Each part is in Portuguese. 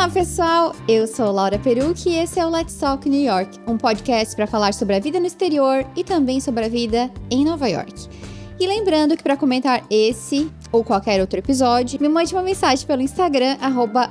Olá, pessoal! Eu sou Laura Perucci e esse é o Let's Talk New York, um podcast para falar sobre a vida no exterior e também sobre a vida em Nova York. E lembrando que para comentar esse ou qualquer outro episódio, me mande uma mensagem pelo Instagram,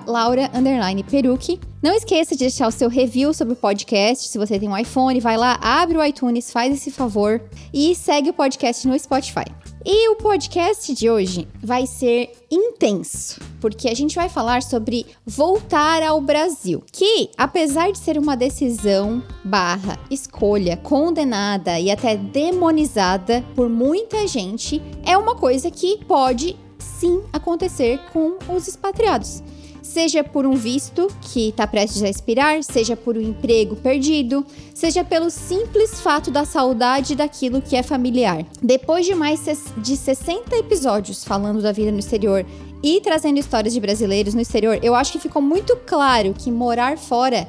laura_perucci. Não esqueça de deixar o seu review sobre o podcast. Se você tem um iPhone, vai lá, abre o iTunes, faz esse favor e segue o podcast no Spotify. E o podcast de hoje vai ser intenso, porque a gente vai falar sobre voltar ao Brasil, que apesar de ser uma decisão barra escolha condenada e até demonizada por muita gente, é uma coisa que pode sim acontecer com os expatriados seja por um visto que está prestes a expirar, seja por um emprego perdido, seja pelo simples fato da saudade daquilo que é familiar. Depois de mais de 60 episódios falando da vida no exterior e trazendo histórias de brasileiros no exterior, eu acho que ficou muito claro que morar fora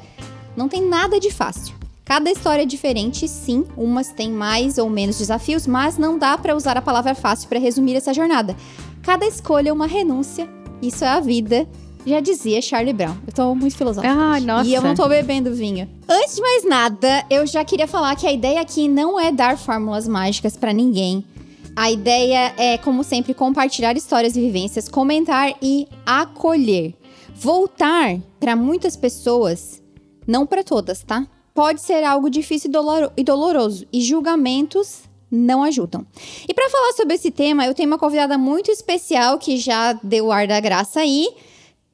não tem nada de fácil. Cada história é diferente, sim, umas têm mais ou menos desafios, mas não dá para usar a palavra fácil para resumir essa jornada. Cada escolha é uma renúncia, isso é a vida já dizia Charlie Brown. Eu tô muito filosófica. Ah, nossa. E eu não tô bebendo vinho. Antes de mais nada, eu já queria falar que a ideia aqui não é dar fórmulas mágicas para ninguém. A ideia é, como sempre, compartilhar histórias e vivências, comentar e acolher. Voltar para muitas pessoas, não para todas, tá? Pode ser algo difícil e doloroso, e julgamentos não ajudam. E para falar sobre esse tema, eu tenho uma convidada muito especial que já deu o ar da graça aí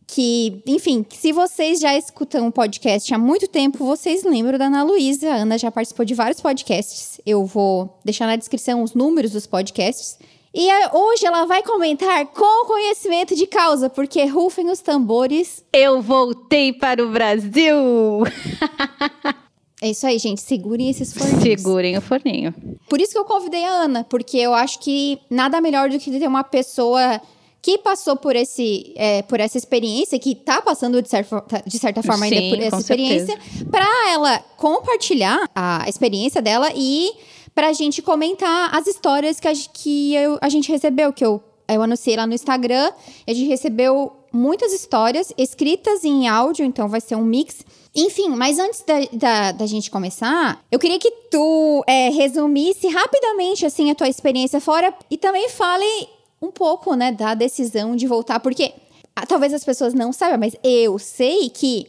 que, enfim, se vocês já escutam o podcast há muito tempo, vocês lembram da Ana Luísa. A Ana já participou de vários podcasts. Eu vou deixar na descrição os números dos podcasts. E hoje ela vai comentar com conhecimento de causa, porque rufem os tambores. Eu voltei para o Brasil! É isso aí, gente. Segurem esses forninhos. Segurem o forninho. Por isso que eu convidei a Ana, porque eu acho que nada melhor do que ter uma pessoa que passou por, esse, é, por essa experiência, que está passando de, certa, de certa forma Sim, ainda por essa experiência, para ela compartilhar a experiência dela e para a gente comentar as histórias que a, que eu, a gente recebeu, que eu, eu anunciei lá no Instagram. A gente recebeu muitas histórias escritas em áudio, então vai ser um mix. Enfim, mas antes da, da, da, gente começar, eu queria que tu é, resumisse rapidamente assim a tua experiência fora e também fale um pouco, né, da decisão de voltar, porque ah, talvez as pessoas não saibam, mas eu sei que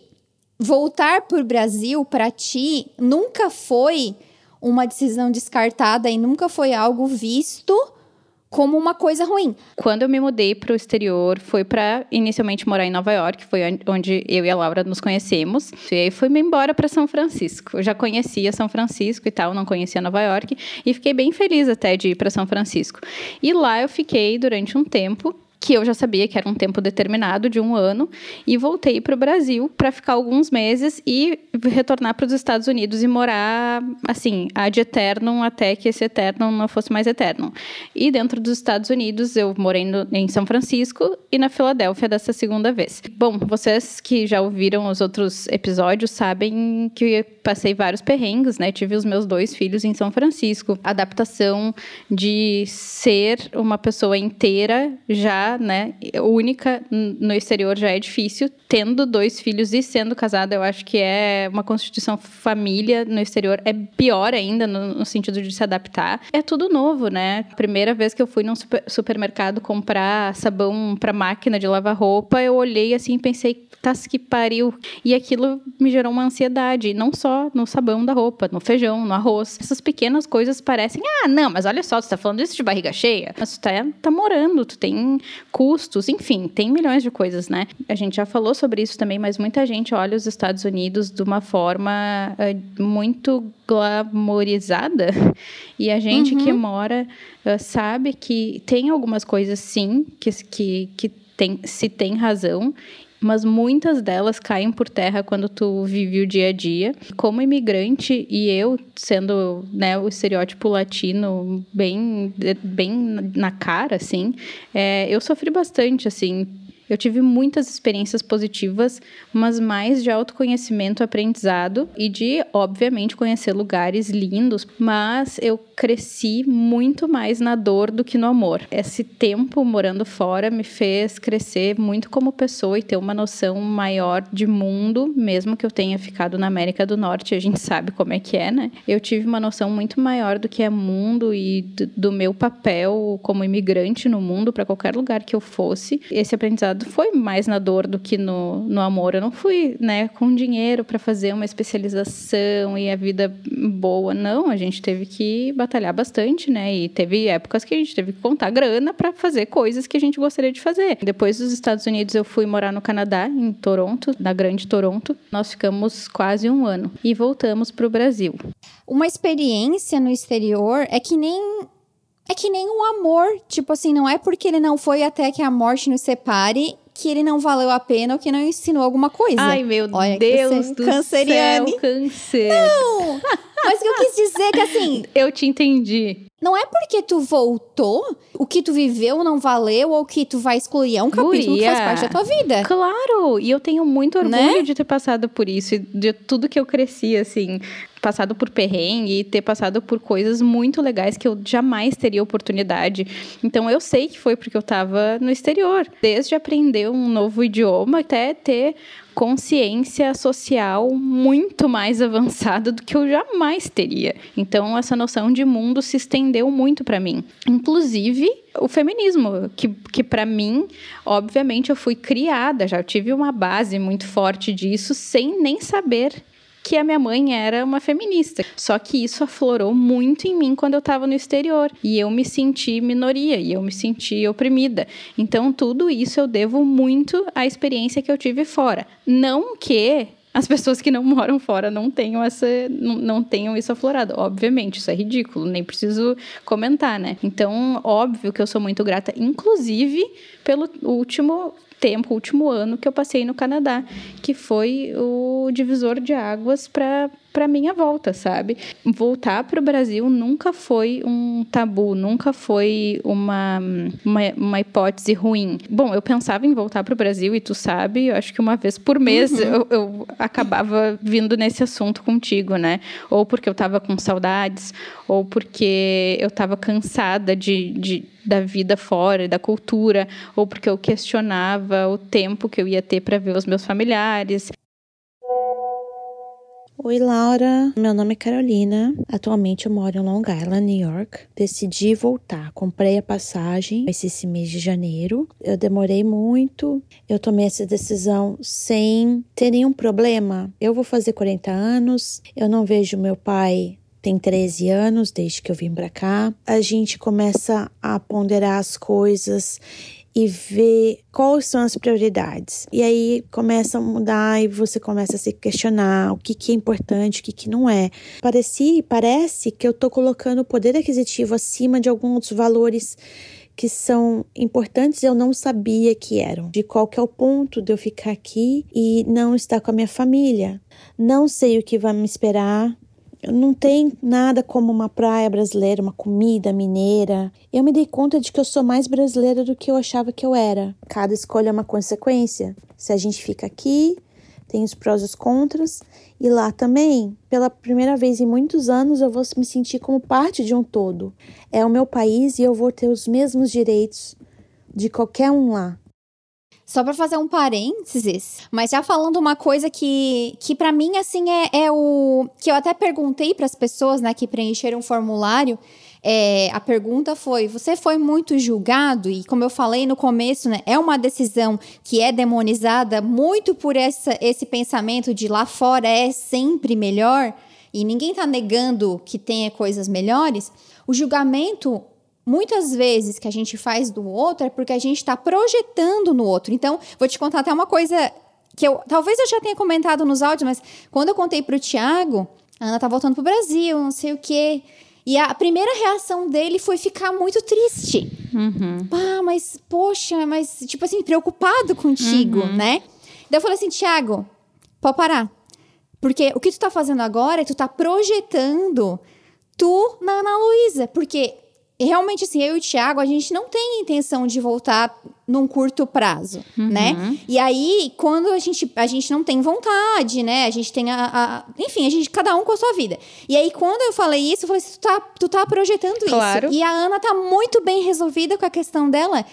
voltar para o Brasil para ti nunca foi uma decisão descartada e nunca foi algo visto como uma coisa ruim. Quando eu me mudei para o exterior, foi para inicialmente morar em Nova York, foi onde eu e a Laura nos conhecemos. E aí fui-me embora para São Francisco. Eu já conhecia São Francisco e tal, não conhecia Nova York e fiquei bem feliz até de ir para São Francisco. E lá eu fiquei durante um tempo que eu já sabia que era um tempo determinado de um ano e voltei para o Brasil para ficar alguns meses e retornar para os Estados Unidos e morar assim ad eternum até que esse eternum não fosse mais eterno. E dentro dos Estados Unidos eu morei no, em São Francisco e na Filadélfia dessa segunda vez. Bom, vocês que já ouviram os outros episódios sabem que passei vários perrengues, né? Tive os meus dois filhos em São Francisco. Adaptação de ser uma pessoa inteira já né, única no exterior já é difícil. Tendo dois filhos e sendo casada, eu acho que é uma constituição família no exterior é pior ainda no, no sentido de se adaptar. É tudo novo, né? Primeira vez que eu fui num super, supermercado comprar sabão para máquina de lavar roupa, eu olhei assim e pensei, tas que pariu. E aquilo me gerou uma ansiedade, não só no sabão da roupa, no feijão, no arroz. Essas pequenas coisas parecem, ah, não, mas olha só, tu tá falando isso de barriga cheia, mas tu tá, tá morando, tu tem custos, enfim, tem milhões de coisas, né? A gente já falou sobre isso também, mas muita gente olha os Estados Unidos de uma forma uh, muito glamorizada e a gente uhum. que mora uh, sabe que tem algumas coisas sim que, que, que tem, se tem razão mas muitas delas caem por terra quando tu vive o dia a dia. Como imigrante e eu sendo né, o estereótipo latino bem, bem na cara, assim, é, eu sofri bastante, assim, eu tive muitas experiências positivas, mas mais de autoconhecimento, aprendizado e de, obviamente, conhecer lugares lindos. Mas eu cresci muito mais na dor do que no amor. Esse tempo morando fora me fez crescer muito como pessoa e ter uma noção maior de mundo, mesmo que eu tenha ficado na América do Norte, a gente sabe como é que é, né? Eu tive uma noção muito maior do que é mundo e do meu papel como imigrante no mundo para qualquer lugar que eu fosse. Esse aprendizado foi mais na dor do que no, no amor. Eu não fui, né, com dinheiro para fazer uma especialização e a vida boa. Não, a gente teve que batalhar bastante, né? E teve épocas que a gente teve que contar grana para fazer coisas que a gente gostaria de fazer. Depois dos Estados Unidos, eu fui morar no Canadá, em Toronto, na Grande Toronto. Nós ficamos quase um ano e voltamos para o Brasil. Uma experiência no exterior é que nem é que nem um amor, tipo assim, não é porque ele não foi até que a morte nos separe que ele não valeu a pena ou que não ensinou alguma coisa. Ai, meu Olha, Deus do canceriane. céu, câncer. Não! Mas o que eu quis dizer é que assim... eu te entendi. Não é porque tu voltou, o que tu viveu não valeu ou o que tu vai excluir. É um capítulo Guria. que faz parte da tua vida. Claro! E eu tenho muito orgulho né? de ter passado por isso. De tudo que eu cresci, assim passado por perrengue e ter passado por coisas muito legais que eu jamais teria oportunidade. Então eu sei que foi porque eu estava no exterior, desde aprender um novo idioma até ter consciência social muito mais avançada do que eu jamais teria. Então essa noção de mundo se estendeu muito para mim. Inclusive o feminismo, que, que para mim, obviamente, eu fui criada, já tive uma base muito forte disso, sem nem saber que a minha mãe era uma feminista. Só que isso aflorou muito em mim quando eu estava no exterior. E eu me senti minoria, e eu me senti oprimida. Então, tudo isso eu devo muito à experiência que eu tive fora. Não que as pessoas que não moram fora não tenham essa não, não tenham isso aflorado. Obviamente, isso é ridículo, nem preciso comentar, né? Então, óbvio que eu sou muito grata, inclusive pelo último tempo, o último ano que eu passei no Canadá, que foi o divisor de águas para para minha volta, sabe? Voltar para o Brasil nunca foi um tabu, nunca foi uma, uma, uma, hipótese ruim. Bom, eu pensava em voltar para o Brasil e tu sabe, eu acho que uma vez por mês uhum. eu, eu, acabava vindo nesse assunto contigo, né? Ou porque eu estava com saudades, ou porque eu estava cansada de, de da vida fora, da cultura, ou porque eu questionava o tempo que eu ia ter para ver os meus familiares. Oi, Laura. Meu nome é Carolina. Atualmente eu moro em Long Island, New York. Decidi voltar. Comprei a passagem esse mês de janeiro. Eu demorei muito. Eu tomei essa decisão sem ter nenhum problema. Eu vou fazer 40 anos. Eu não vejo meu pai tem 13 anos desde que eu vim para cá. A gente começa a ponderar as coisas e ver quais são as prioridades. E aí começa a mudar e você começa a se questionar o que, que é importante, o que, que não é. Parece, parece que eu estou colocando o poder aquisitivo acima de alguns valores que são importantes eu não sabia que eram. De qual que é o ponto de eu ficar aqui e não estar com a minha família. Não sei o que vai me esperar, não tem nada como uma praia brasileira, uma comida mineira. Eu me dei conta de que eu sou mais brasileira do que eu achava que eu era. Cada escolha é uma consequência. Se a gente fica aqui, tem os prós e os contras, e lá também, pela primeira vez em muitos anos, eu vou me sentir como parte de um todo. É o meu país e eu vou ter os mesmos direitos de qualquer um lá. Só para fazer um parênteses, mas já falando uma coisa que, que para mim, assim, é, é o. que eu até perguntei para as pessoas, né, que preencheram o formulário. É, a pergunta foi: você foi muito julgado? E como eu falei no começo, né, é uma decisão que é demonizada muito por essa, esse pensamento de lá fora é sempre melhor, e ninguém está negando que tenha coisas melhores. O julgamento muitas vezes que a gente faz do outro é porque a gente está projetando no outro. Então, vou te contar até uma coisa que eu talvez eu já tenha comentado nos áudios, mas quando eu contei para o Tiago, a Ana tá voltando pro Brasil, não sei o quê. E a primeira reação dele foi ficar muito triste. Uhum. Ah, mas, poxa, mas, tipo assim, preocupado contigo, uhum. né? Daí eu falei assim, Tiago, pode parar. Porque o que tu tá fazendo agora é tu tá projetando tu na Ana Luísa. Porque realmente, assim, eu e o Thiago, a gente não tem intenção de voltar num curto prazo, Uhum. né? E aí, quando a gente, a gente não tem vontade, né? A gente tem a, a- Enfim, a gente, cada um com a sua vida. E aí, quando eu falei isso, eu falei assim, tu tá, tu tá projetando Claro. isso. E a Ana tá muito bem resolvida com a questão dela.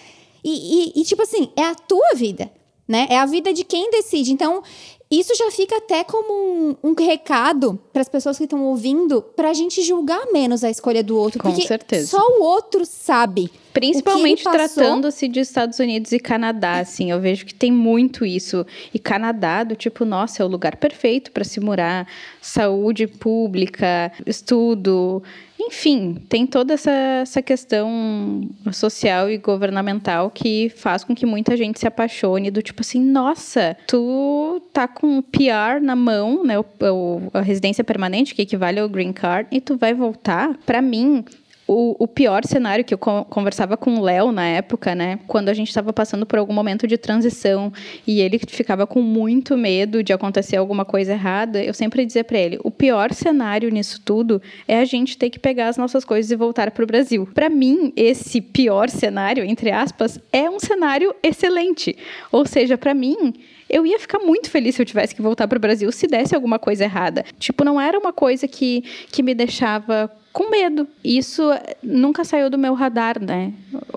E, e- e, tipo assim, é a tua vida, né? É a vida de quem decide. Então, isso já fica até como um, um recado para as pessoas que estão ouvindo, pra gente julgar menos a escolha do outro. Com porque certeza. só o outro sabe. Principalmente tratando-se de Estados Unidos e Canadá, assim, eu vejo que tem muito isso. E Canadá, do tipo, nossa, é o lugar perfeito para se morar, saúde pública, estudo, enfim, tem toda essa, essa questão social e governamental que faz com que muita gente se apaixone do tipo assim, nossa, tu tá com o PR na mão, né, o, o- a residência permanente, que equivale ao green card, e tu vai voltar. Pra mim, o, o pior cenário que eu con- conversava com o Léo na época, né? Quando a gente estava passando por algum momento de transição e ele ficava com muito medo de acontecer alguma coisa errada, eu sempre dizia para ele: o pior cenário nisso tudo é a gente ter que pegar as nossas coisas e voltar para o Brasil. Para mim, esse pior cenário, entre aspas, é um cenário excelente. Ou seja, para mim, eu ia ficar muito feliz se eu tivesse que voltar para o Brasil se desse alguma coisa errada. Tipo, não era uma coisa que, que me deixava com medo. Isso eh, nunca saiu do meu radar, né?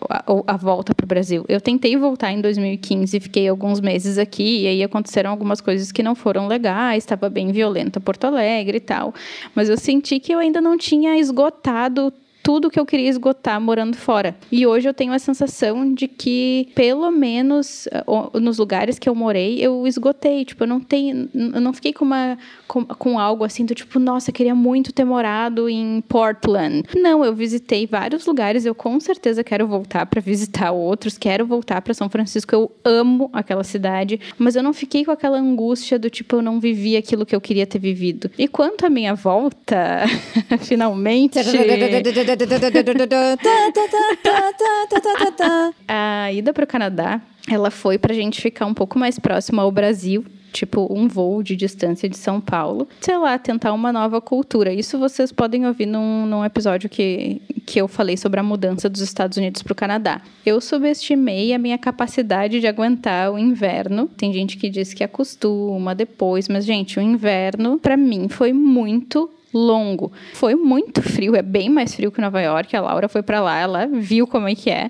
A, a volta para o Brasil. Eu tentei voltar em 2015, fiquei alguns meses aqui, e aí aconteceram algumas coisas que não foram legais, estava bem violenta Porto Alegre e tal. Mas eu senti que eu ainda não tinha esgotado tudo que eu queria esgotar morando fora. E hoje eu tenho a sensação de que, pelo menos eh, nos lugares que eu morei, eu esgotei. Tipo, eu não tenho. Eu não fiquei com uma. Com, com algo assim do tipo, nossa, queria muito ter morado em Portland. Não, eu visitei vários lugares, eu com certeza quero voltar para visitar outros, quero voltar para São Francisco. Eu amo aquela cidade, mas eu não fiquei com aquela angústia do tipo, eu não vivi aquilo que eu queria ter vivido. E quanto à minha volta, finalmente. A ida para o Canadá, ela foi para a gente ficar um pouco mais próximo ao Brasil. Tipo, um voo de distância de São Paulo. Sei lá, tentar uma nova cultura. Isso vocês podem ouvir num, num episódio que, que eu falei sobre a mudança dos Estados Unidos para o Canadá. Eu subestimei a minha capacidade de aguentar o inverno. Tem gente que diz que acostuma depois, mas, gente, o inverno, para mim, foi muito longo. Foi muito frio, é bem mais frio que Nova York. A Laura foi pra lá, ela viu como é que é.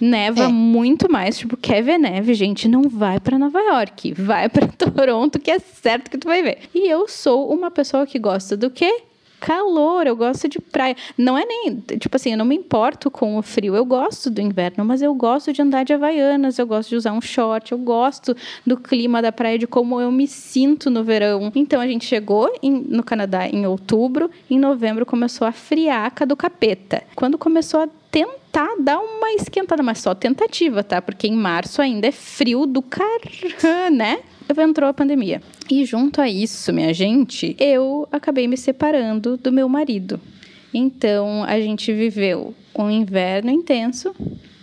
Neva É. muito mais, tipo, quer ver neve, gente, não vai pra Nova York, vai pra Toronto, que é certo que tu vai ver. E eu sou uma pessoa que gosta do quê? Calor, eu gosto de praia. Não é nem, tipo assim, eu não me importo com o frio. Eu gosto do inverno, mas eu gosto de andar de havaianas, eu gosto de usar um short, eu gosto do clima da praia, de como eu me sinto no verão. Então a gente chegou em- no Canadá em outubro, em novembro começou a friaca do capeta. Quando começou a tentar dar uma esquentada, mas só tentativa, tá? Porque em março ainda é frio do car, né? Entrou a pandemia. E junto a isso, minha gente, eu acabei me separando do meu marido. Então, a gente viveu um inverno intenso,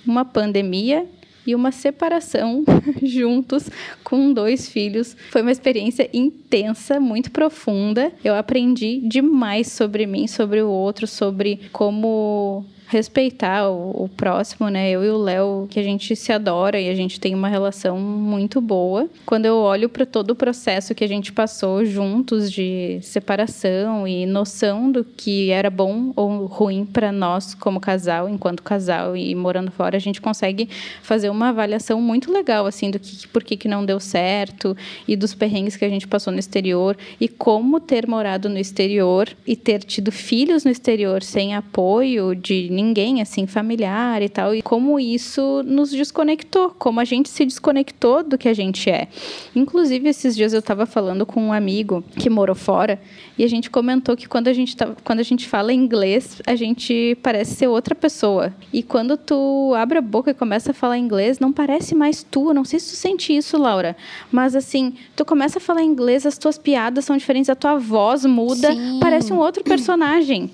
uma pandemia e uma separação juntos com dois filhos. Foi uma experiência intensa, muito profunda. Eu aprendi demais sobre mim, sobre o outro, sobre como respeitar o, o próximo, né? Eu e o Léo, que a gente se adora e a gente tem uma relação muito boa. Quando eu olho para todo o processo que a gente passou juntos de separação e noção do que era bom ou ruim para nós como casal, enquanto casal e morando fora, a gente consegue fazer uma avaliação muito legal assim do que por que, que não deu certo e dos perrengues que a gente passou no exterior e como ter morado no exterior e ter tido filhos no exterior sem apoio de ninguém, assim, familiar e tal, e como isso nos desconectou, como a gente se desconectou do que a gente é. Inclusive, esses dias eu estava falando com um amigo que morou fora e a gente comentou que quando a gente, tá, quando a gente fala inglês, a gente parece ser outra pessoa. E quando tu abre a boca e começa a falar inglês, não parece mais tu. Não sei se tu sente isso, Laura, mas assim, tu começa a falar inglês, as tuas piadas são diferentes, a tua voz muda, Sim. parece um outro personagem.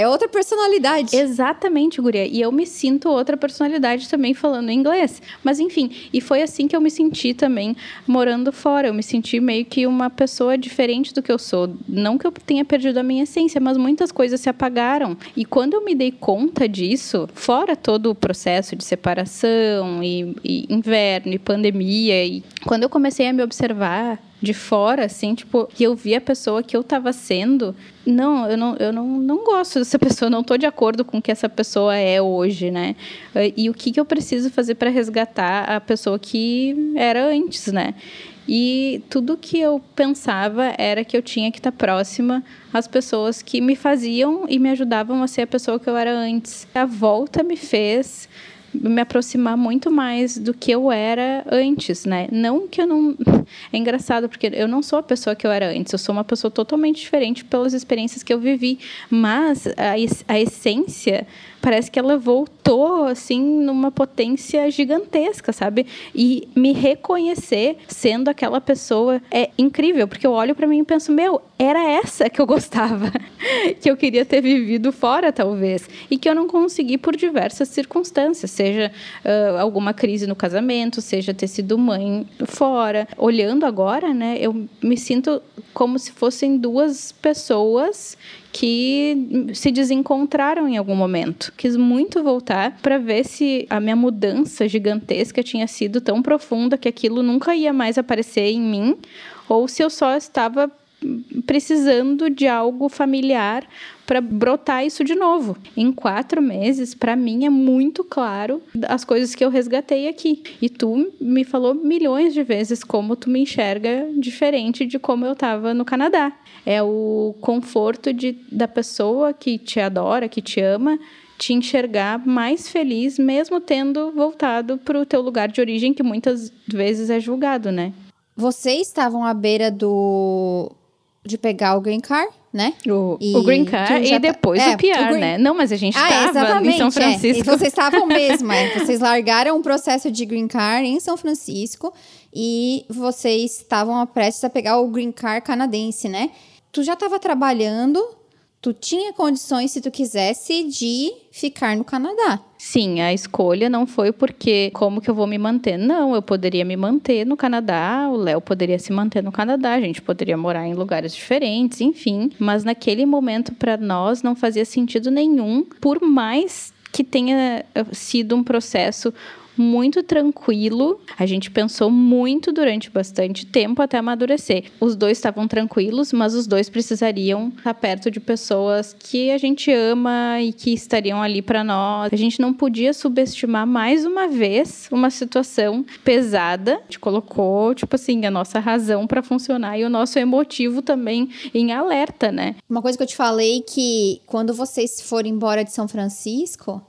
É outra personalidade. Exatamente, Guria. E eu me sinto outra personalidade também falando inglês. Mas enfim, e foi assim que eu me senti também morando fora. Eu me senti meio que uma pessoa diferente do que eu sou. Não que eu tenha perdido a minha essência, mas muitas coisas se apagaram. E quando eu me dei conta disso, fora todo o processo de separação e, e inverno e pandemia, e quando eu comecei a me observar de fora, assim, tipo, que eu vi a pessoa que eu tava sendo. Não, eu não, eu não, não gosto dessa pessoa, não tô de acordo com o que essa pessoa é hoje, né? E o que, que eu preciso fazer para resgatar a pessoa que era antes, né? E tudo que eu pensava era que eu tinha que estar próxima às pessoas que me faziam e me ajudavam a ser a pessoa que eu era antes. A volta me fez me aproximar muito mais do que eu era antes, né? Não que eu não. É engraçado, porque eu não sou a pessoa que eu era antes, eu sou uma pessoa totalmente diferente pelas experiências que eu vivi. Mas a, essência parece que ela voltou assim numa potência gigantesca, sabe? E me reconhecer sendo aquela pessoa é incrível, porque eu olho para mim e penso, meu, era essa que eu gostava, que eu queria ter vivido fora talvez, e que eu não consegui por diversas circunstâncias, seja uh, alguma crise no casamento, seja ter sido mãe fora. Olhando agora, né, eu me sinto como se fossem duas pessoas que se desencontraram em algum momento. Quis muito voltar para ver se a minha mudança gigantesca tinha sido tão profunda que aquilo nunca ia mais aparecer em mim, ou se eu só estava precisando de algo familiar para brotar isso de novo. Em quatro meses, para mim é muito claro as coisas que eu resgatei aqui. E tu me falou milhões de vezes como tu me enxerga diferente de como eu estava no Canadá. É o conforto de, da pessoa que te adora, que te ama, te enxergar mais feliz, mesmo tendo voltado para o teu lugar de origem, que muitas vezes é julgado, né? Vocês estavam à beira do de pegar o green card, né? O, e o green card e tá- depois tá... o PR, é, o né? Não, mas a gente estava ah, em São Francisco. É. E vocês estavam mesmo, é. Vocês largaram o processo de green card em São Francisco e vocês estavam prestes a pegar o green card canadense, né? Tu já estava trabalhando tu tinha condições, se tu quisesse, de ficar no Canadá. Sim, a escolha não foi porque como que eu vou me manter. Não, eu poderia me manter no Canadá, o Léo poderia se manter no Canadá, a gente poderia morar em lugares diferentes, enfim. Mas naquele momento, para nós, não fazia sentido nenhum, por mais que tenha eh, sido um processo muito tranquilo. A gente pensou muito durante bastante tempo até amadurecer. Os dois estavam tranquilos, mas os dois precisariam estar perto de pessoas que a gente ama e que estariam ali para nós. A gente não podia subestimar mais uma vez uma situação pesada. A gente colocou, tipo assim, a nossa razão para funcionar e o nosso emotivo também em alerta, né? Uma coisa que eu te falei que quando vocês forem embora de São Francisco,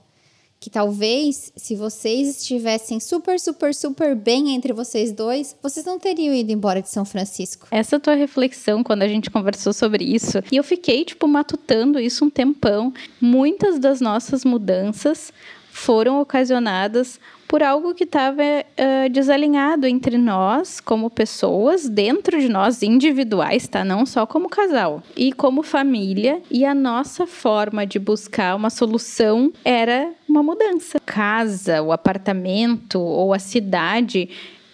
que talvez se vocês estivessem super, super, super bem entre vocês dois, vocês não teriam ido embora de São Francisco. Essa tua reflexão quando a gente conversou sobre isso, e eu fiquei tipo matutando isso um tempão. Muitas das nossas mudanças foram ocasionadas por algo que estava uh, desalinhado entre nós como pessoas, dentro de nós individuais, tá? Não só como casal, e como família. E a nossa forma de buscar uma solução era uma mudança. Casa, o apartamento ou a cidade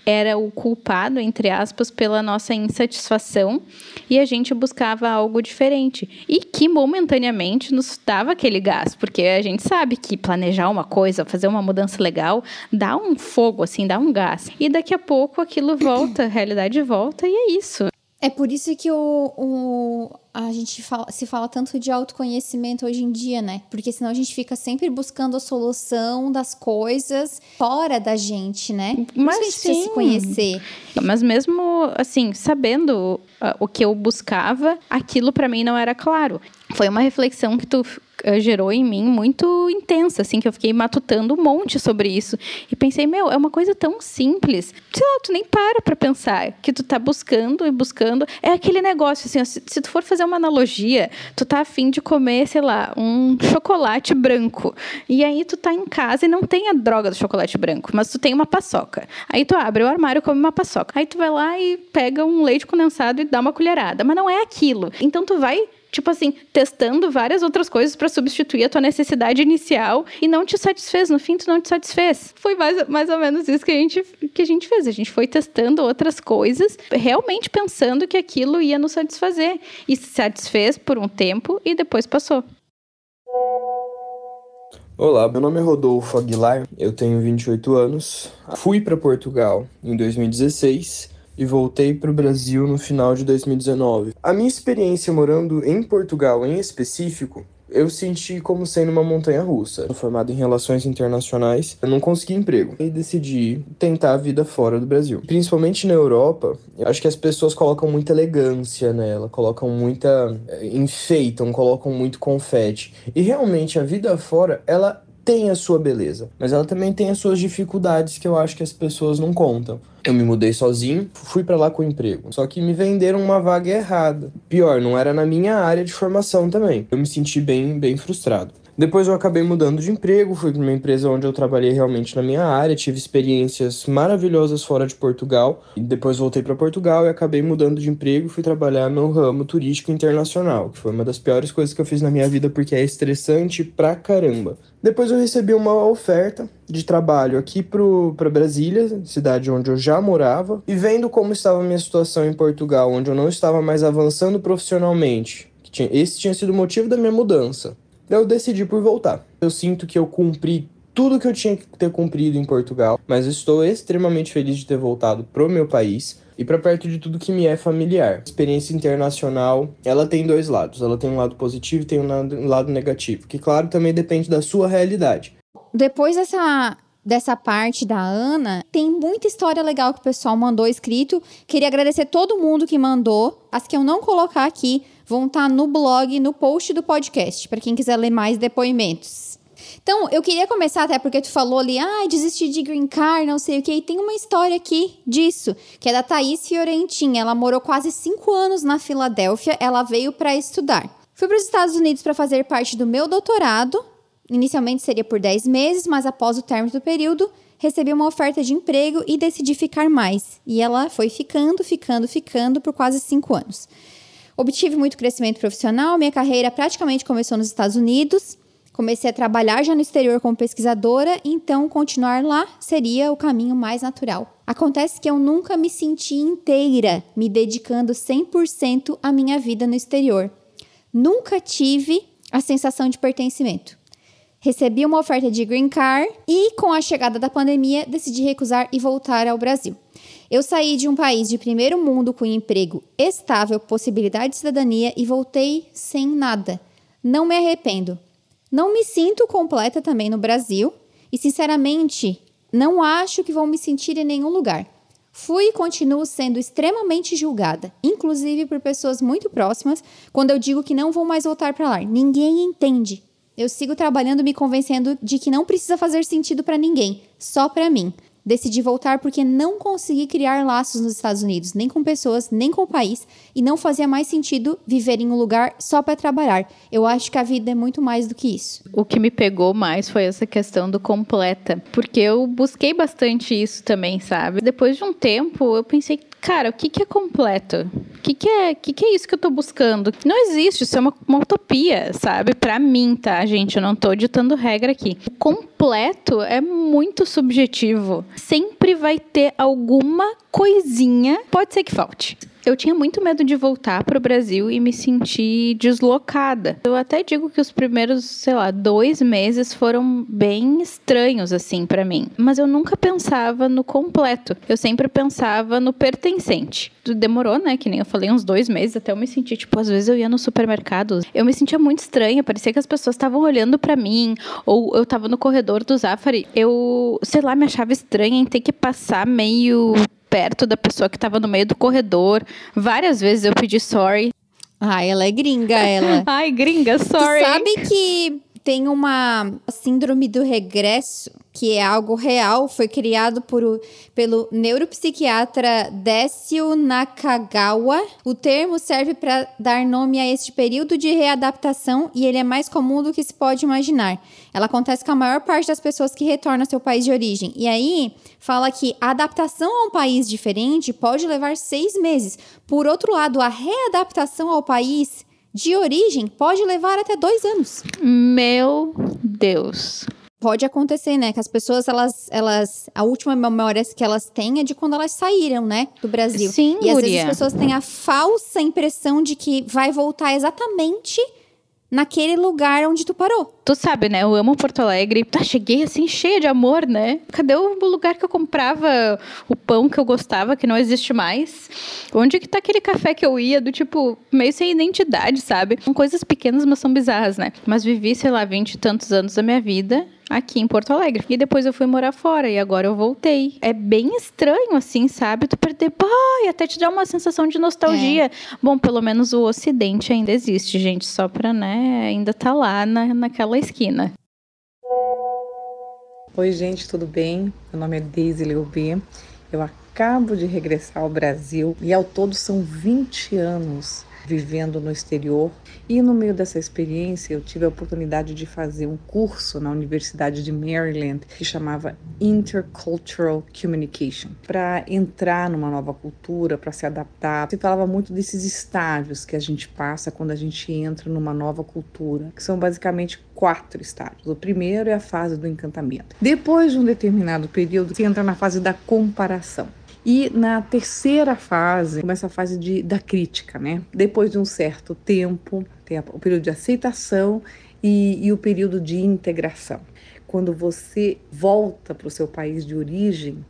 era o culpado, entre aspas, pela nossa insatisfação e a gente buscava algo diferente. E que momentaneamente nos dava aquele gás, porque a gente sabe que planejar uma coisa, fazer uma mudança legal, dá um fogo, assim, dá um gás. E daqui a pouco aquilo volta, a realidade volta e é isso. É por isso que o, o, a gente fala, se fala tanto de autoconhecimento hoje em dia, né? Porque senão a gente fica sempre buscando a solução das coisas fora da gente, né? Por Mas a gente sim. se conhecer. Mas mesmo assim, sabendo uh, o que eu buscava, aquilo para mim não era claro. Foi uma reflexão que tu uh, gerou em mim muito intensa, assim, que eu fiquei matutando um monte sobre isso. E pensei, meu, é uma coisa tão simples. Sei lá, tu nem para pra pensar que tu tá buscando e buscando. É aquele negócio, assim, ó, se, se, tu for fazer uma analogia, tu tá afim de comer, sei lá, um chocolate branco. E aí tu tá em casa e não tem a droga do chocolate branco, mas tu tem uma paçoca. Aí tu abre o armário e come uma paçoca. Aí tu vai lá e pega um leite condensado e dá uma colherada. Mas não é aquilo. Então tu vai tipo assim, testando várias outras coisas para substituir a tua necessidade inicial e não te satisfez. No fim, tu não te satisfez. Foi mais, mais ou menos isso que a, gente, que a gente fez. A gente foi testando outras coisas, realmente pensando que aquilo ia nos satisfazer. E se satisfez por um tempo e depois passou. Olá, meu nome é Rodolfo Aguilar, eu tenho 28 anos. Fui para Portugal em 2016 e voltei para o Brasil no final de 2019. A minha experiência morando em Portugal em específico eu senti como sendo uma montanha russa. Formado em relações internacionais, eu não consegui emprego e decidi tentar a vida fora do Brasil. Principalmente na Europa, eu acho que as pessoas colocam muita elegância nela, colocam muita. Enfeitam, colocam muito confete. E realmente a vida fora, ela tem a sua beleza, mas ela também tem as suas dificuldades que eu acho que as pessoas não contam. Eu me mudei sozinho, fui para lá com emprego. Só que me venderam uma vaga errada. Pior, não era na minha área de formação também. Eu me senti bem, bem frustrado. Depois eu acabei mudando de emprego, fui para uma empresa onde eu trabalhei realmente na minha área, tive experiências maravilhosas fora de Portugal. E depois voltei para Portugal e acabei mudando de emprego, fui trabalhar no ramo turístico internacional, que foi uma das piores coisas que eu fiz na minha vida porque é estressante pra caramba. Depois eu recebi uma oferta de trabalho aqui para Brasília, cidade onde eu já morava, e vendo como estava a minha situação em Portugal, onde eu não estava mais avançando profissionalmente, tinha, esse tinha sido o motivo da minha mudança eu decidi por voltar. Eu sinto que eu cumpri tudo que eu tinha que ter cumprido em Portugal, mas estou extremamente feliz de ter voltado pro meu país e para perto de tudo que me é familiar. Experiência internacional, ela tem dois lados. Ela tem um lado positivo e tem um lado negativo, que claro também depende da sua realidade. Depois dessa dessa parte da Ana, tem muita história legal que o pessoal mandou escrito. Queria agradecer todo mundo que mandou. As que eu não colocar aqui vão estar tá no blog, no post do podcast, para quem quiser ler mais depoimentos. Então, eu queria começar até porque tu falou ali, ah, desisti de green card, não sei o que, e tem uma história aqui disso, que é da Thaís Fiorentin. Ela morou quase cinco anos na Filadélfia, ela veio para estudar. Fui para os Estados Unidos para fazer parte do meu doutorado, Inicialmente seria por 10 meses, mas após o término do período, recebi uma oferta de emprego e decidi ficar mais. E ela foi ficando, ficando, ficando por quase 5 anos. Obtive muito crescimento profissional, minha carreira praticamente começou nos Estados Unidos. Comecei a trabalhar já no exterior como pesquisadora, então continuar lá seria o caminho mais natural. Acontece que eu nunca me senti inteira me dedicando 100% à minha vida no exterior. Nunca tive a sensação de pertencimento. Recebi uma oferta de green card e, com a chegada da pandemia, decidi recusar e voltar ao Brasil. Eu saí de um país de primeiro mundo com emprego estável, possibilidade de cidadania e voltei sem nada. Não me arrependo. Não me sinto completa também no Brasil e, sinceramente, não acho que vou me sentir em nenhum lugar. Fui e continuo sendo extremamente julgada, inclusive por pessoas muito próximas, quando eu digo que não vou mais voltar para lá. Ninguém entende. Eu sigo trabalhando me convencendo de que não precisa fazer sentido para ninguém, só para mim. Decidi voltar porque não consegui criar laços nos Estados Unidos, nem com pessoas, nem com o país, e não fazia mais sentido viver em um lugar só para trabalhar. Eu acho que a vida é muito mais do que isso. O que me pegou mais foi essa questão do completa, porque eu busquei bastante isso também, sabe? Depois de um tempo, eu pensei, cara, o que, que é completo? O que, que, é, que, que é isso que eu tô buscando? Não existe, isso é uma, uma utopia, sabe? Para mim, tá, gente? Eu não tô ditando regra aqui. O completo é muito subjetivo. Sempre vai ter alguma coisinha, pode ser que falte eu tinha muito medo de voltar para o Brasil e me sentir deslocada. Eu até digo que os primeiros, sei lá, dois meses foram bem estranhos, assim, para mim. Mas eu nunca pensava no completo. Eu sempre pensava no pertencente. Demorou, né? Que nem eu falei, uns dois meses até eu me sentir, tipo, às vezes eu ia no supermercado, eu me sentia muito estranha. Parecia que as pessoas estavam olhando para mim, ou eu tava no corredor do Zafari. Eu, sei lá, me achava estranha em ter que passar meio perto da pessoa que estava no meio do corredor. Várias vezes eu pedi sorry. Ai, ela é gringa, ela. Ai, gringa, sorry. Tu sabe que tem uma síndrome do regresso que é algo real, foi criado por, pelo neuropsiquiatra Décio Nakagawa. O termo serve para dar nome a este período de readaptação e ele é mais comum do que se pode imaginar. Ela acontece com a maior parte das pessoas que retornam ao seu país de origem. E aí, fala que a adaptação a um país diferente pode levar seis meses. Por outro lado, a readaptação ao país de origem pode levar até dois anos. Meu Deus. Pode acontecer, né? Que as pessoas, elas, elas. A última memória que elas têm é de quando elas saíram, né? Do Brasil. Sim, E às vezes Guria. as pessoas têm a falsa impressão de que vai voltar exatamente naquele lugar onde tu parou. Tu sabe, né? Eu amo Porto Alegre. Tá, cheguei assim, cheia de amor, né? Cadê o lugar que eu comprava o pão que eu gostava, que não existe mais? Onde que tá aquele café que eu ia, do tipo, meio sem identidade, sabe? São coisas pequenas, mas são bizarras, né? Mas vivi, sei lá, vinte e tantos anos da minha vida aqui em Porto Alegre. E depois eu fui morar fora e agora eu voltei. É bem estranho, assim, sabe? Tu perder, e até te dá uma sensação de nostalgia. Bom, pelo menos o Ocidente ainda existe, gente, só pra, né, ainda tá lá na, naquela esquina. Oi, gente, tudo bem? Meu nome é Deise Leubê. Eu acabo de regressar ao Brasil e ao todo são 20 anos vivendo no exterior. E no meio dessa experiência, eu tive a oportunidade de fazer um curso na Universidade de Maryland que chamava Intercultural Communication, para entrar numa nova cultura, para se adaptar. Se falava muito desses estágios que a gente passa quando a gente entra numa nova cultura, que são basicamente quatro estágios. O primeiro é a fase do encantamento. Depois de um determinado período, você entra na fase da comparação. E na terceira fase, começa a fase de, da crítica, né? Depois de um certo tempo, tem o período de aceitação e, e o período de integração. Quando você volta para o seu país de origem,